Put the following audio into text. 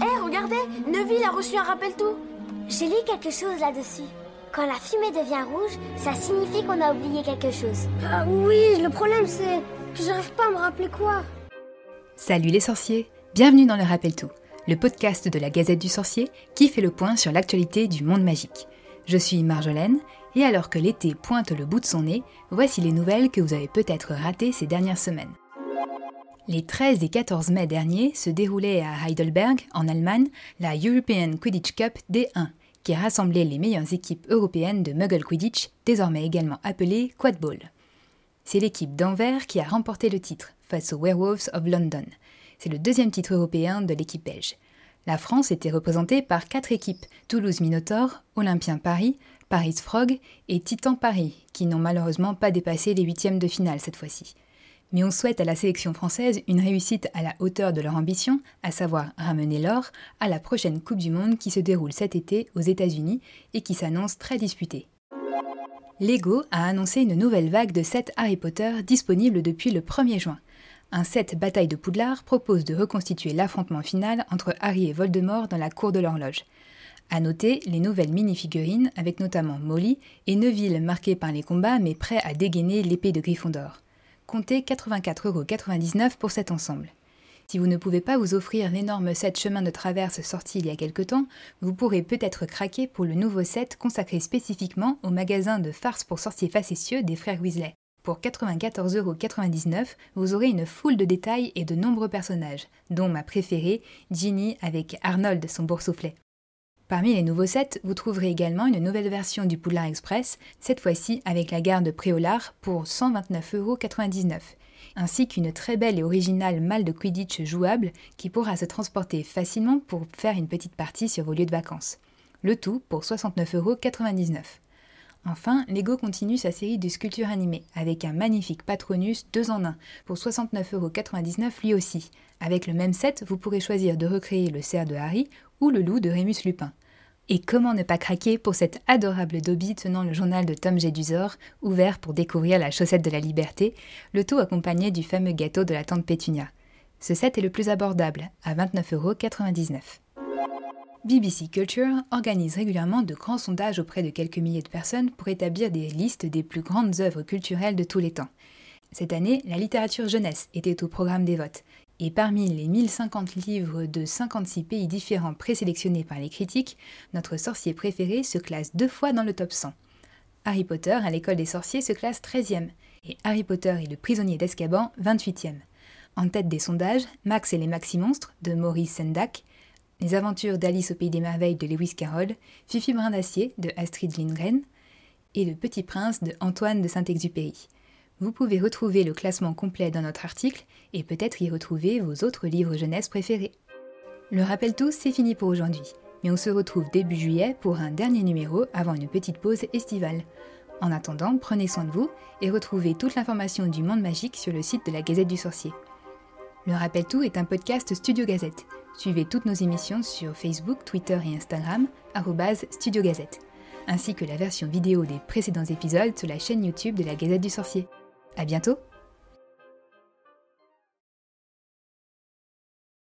Hé, regardez Neville a reçu un rappel tout J'ai lu quelque chose là-dessus. Quand la fumée devient rouge, ça signifie qu'on a oublié quelque chose. Ah oui, le problème c'est que j'arrive pas à me rappeler quoi. Salut les sorciers Bienvenue dans le Rappel Tout, le podcast de la Gazette du Sorcier qui fait le point sur l'actualité du monde magique. Je suis Marjolaine, et alors que l'été pointe le bout de son nez, voici les nouvelles que vous avez peut-être ratées ces dernières semaines. Les 13 et 14 mai dernier se déroulait à Heidelberg, en Allemagne, la European Quidditch Cup D1, qui rassemblait les meilleures équipes européennes de Muggle Quidditch, désormais également appelée Quadball. C'est l'équipe d'Anvers qui a remporté le titre face aux Werewolves of London. C'est le deuxième titre européen de l'équipe belge. La France était représentée par quatre équipes Toulouse Minotaur, Olympien Paris, Paris Frog et Titan Paris, qui n'ont malheureusement pas dépassé les huitièmes de finale cette fois-ci. Mais on souhaite à la sélection française une réussite à la hauteur de leur ambition, à savoir ramener l'or à la prochaine Coupe du Monde qui se déroule cet été aux États-Unis et qui s'annonce très disputée. Lego a annoncé une nouvelle vague de 7 Harry Potter disponible depuis le 1er juin. Un set Bataille de Poudlard propose de reconstituer l'affrontement final entre Harry et Voldemort dans la cour de l'horloge. À noter les nouvelles mini-figurines avec notamment Molly et Neville marqués par les combats mais prêts à dégainer l'épée de Gryffondor. Comptez 84,99€ pour cet ensemble. Si vous ne pouvez pas vous offrir l'énorme set chemin de traverse sorti il y a quelque temps, vous pourrez peut-être craquer pour le nouveau set consacré spécifiquement au magasin de farce pour sorciers facétieux des frères Weasley. Pour 94,99€, vous aurez une foule de détails et de nombreux personnages, dont ma préférée, Ginny avec Arnold, son boursouflet. Parmi les nouveaux sets, vous trouverez également une nouvelle version du Poudlard Express, cette fois-ci avec la gare de Préolard pour 129,99€, ainsi qu'une très belle et originale malle de Quidditch jouable qui pourra se transporter facilement pour faire une petite partie sur vos lieux de vacances. Le tout pour 69,99€. Enfin, Lego continue sa série de sculptures animées avec un magnifique Patronus 2 en 1 pour 69,99€ lui aussi. Avec le même set, vous pourrez choisir de recréer le cerf de Harry ou le loup de Rémus Lupin. Et comment ne pas craquer pour cette adorable Dobby tenant le journal de Tom Jedusor, ouvert pour découvrir la chaussette de la liberté, le tout accompagné du fameux gâteau de la tante Pétunia. Ce set est le plus abordable, à 29,99€. BBC Culture organise régulièrement de grands sondages auprès de quelques milliers de personnes pour établir des listes des plus grandes œuvres culturelles de tous les temps. Cette année, la littérature jeunesse était au programme des votes, et parmi les 1050 livres de 56 pays différents présélectionnés par les critiques, notre sorcier préféré se classe deux fois dans le top 100. Harry Potter à l'école des sorciers se classe 13e, et Harry Potter et le prisonnier d'Azkaban 28e. En tête des sondages, Max et les Maxi-Monstres de Maurice Sendak, les aventures d'Alice au Pays des Merveilles de Lewis Carroll, Fifi Brin d'Acier de Astrid Lindgren et Le Petit Prince de Antoine de Saint-Exupéry. Vous pouvez retrouver le classement complet dans notre article et peut-être y retrouver vos autres livres jeunesse préférés. Le rappel tous, c'est fini pour aujourd'hui, mais on se retrouve début juillet pour un dernier numéro avant une petite pause estivale. En attendant, prenez soin de vous et retrouvez toute l'information du monde magique sur le site de la Gazette du Sorcier. Le Rappel Tout est un podcast Studio Gazette. Suivez toutes nos émissions sur Facebook, Twitter et Instagram, Studio Gazette, ainsi que la version vidéo des précédents épisodes sur la chaîne YouTube de la Gazette du Sorcier. À bientôt!